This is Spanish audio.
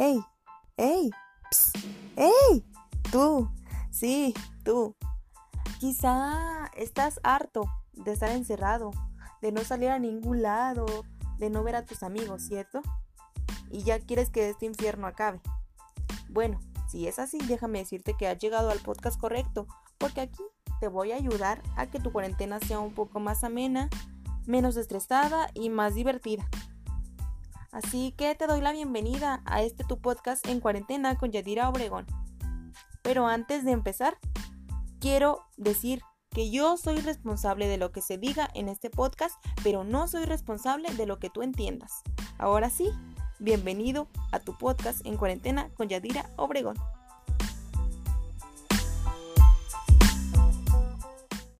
¡Ey! ¡Ey! Psst, ¡Ey! Tú, sí, tú. Quizá estás harto de estar encerrado, de no salir a ningún lado, de no ver a tus amigos, ¿cierto? Y ya quieres que este infierno acabe. Bueno, si es así, déjame decirte que has llegado al podcast correcto, porque aquí te voy a ayudar a que tu cuarentena sea un poco más amena, menos estresada y más divertida. Así que te doy la bienvenida a este tu podcast en cuarentena con Yadira Obregón. Pero antes de empezar, quiero decir que yo soy responsable de lo que se diga en este podcast, pero no soy responsable de lo que tú entiendas. Ahora sí, bienvenido a tu podcast en cuarentena con Yadira Obregón.